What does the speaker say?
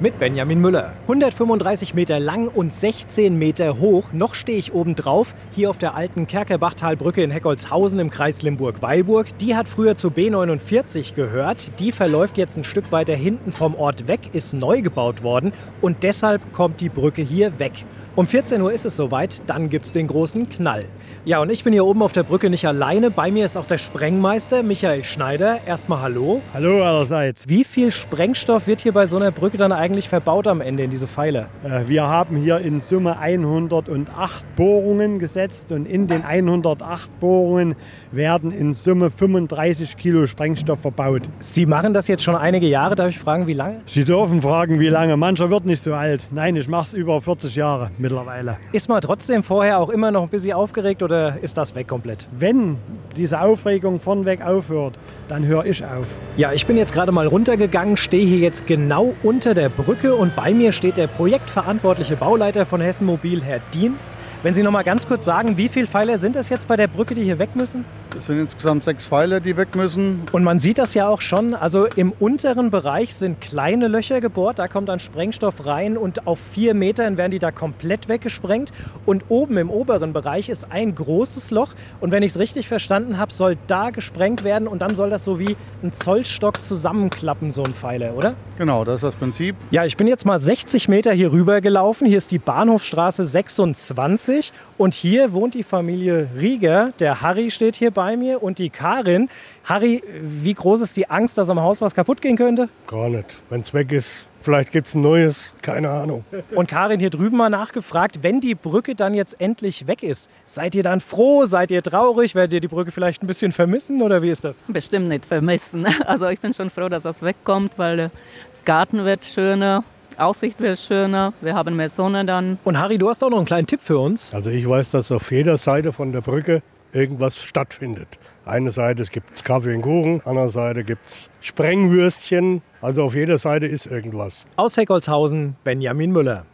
mit Benjamin Müller. 135 Meter lang und 16 Meter hoch. Noch stehe ich oben drauf, hier auf der alten Kerkerbachtalbrücke in Heckholzhausen im Kreis Limburg-Weilburg. Die hat früher zu B49 gehört. Die verläuft jetzt ein Stück weiter hinten vom Ort weg, ist neu gebaut worden und deshalb kommt die Brücke hier weg. Um 14 Uhr ist es soweit, dann gibt es den großen Knall. Ja, und ich bin hier oben auf der Brücke nicht alleine. Bei mir ist auch der Sprengmeister Michael Schneider. Erstmal Hallo. Hallo allerseits. Wie viel Sprengstoff wird hier bei so einer Brücke dann eigentlich verbaut am Ende in diese Pfeiler? Äh, Wir haben hier in Summe 108 Bohrungen gesetzt und in den 108 Bohrungen werden in Summe 35 Kilo Sprengstoff verbaut. Sie machen das jetzt schon einige Jahre. Darf ich fragen, wie lange? Sie dürfen fragen, wie lange. Mancher wird nicht so alt. Nein, ich mache es über 40 Jahre mittlerweile. Ist man trotzdem vorher auch immer noch ein bisschen aufgeregt oder ist das weg komplett? Wenn diese Aufregung vornweg aufhört, dann höre ich auf. Ja, ich bin jetzt gerade mal runtergegangen, stehe hier jetzt genau unter der Brücke und bei mir steht der projektverantwortliche Bauleiter von Hessen Mobil, Herr Dienst. Wenn Sie noch mal ganz kurz sagen, wie viele Pfeiler sind es jetzt bei der Brücke, die hier weg müssen? Es sind insgesamt sechs Pfeiler, die weg müssen. Und man sieht das ja auch schon, also im unteren Bereich sind kleine Löcher gebohrt, da kommt dann Sprengstoff rein und auf vier Metern werden die da komplett weggesprengt. Und oben im oberen Bereich ist ein großes Loch und wenn ich es richtig verstanden habe, soll da gesprengt werden und dann soll das so wie ein Zollstock zusammenklappen, so ein Pfeiler, oder? Genau, das ist das Prinzip. Ja, ich bin jetzt mal 60 Meter hier rüber gelaufen. Hier ist die Bahnhofstraße 26 und hier wohnt die Familie Rieger. Der Harry steht hier bei mir und die Karin. Harry, wie groß ist die Angst, dass am Haus was kaputt gehen könnte? Gar nicht. Wenn es weg ist, vielleicht gibt es ein neues. Keine Ahnung. Und Karin hier drüben mal nachgefragt, wenn die Brücke dann jetzt endlich weg ist, seid ihr dann froh? Seid ihr traurig? Werdet ihr die Brücke vielleicht ein bisschen vermissen oder wie ist das? Bestimmt nicht vermissen. Also ich bin schon froh, dass das wegkommt, weil äh, das Garten wird schöner, Aussicht wird schöner, wir haben mehr Sonne dann. Und Harry, du hast auch noch einen kleinen Tipp für uns. Also ich weiß, dass auf jeder Seite von der Brücke irgendwas stattfindet. Eine Seite gibt es Kaffee und Kuchen, andere Seite gibt es Sprengwürstchen. Also auf jeder Seite ist irgendwas. Aus Heckholzhausen, Benjamin Müller.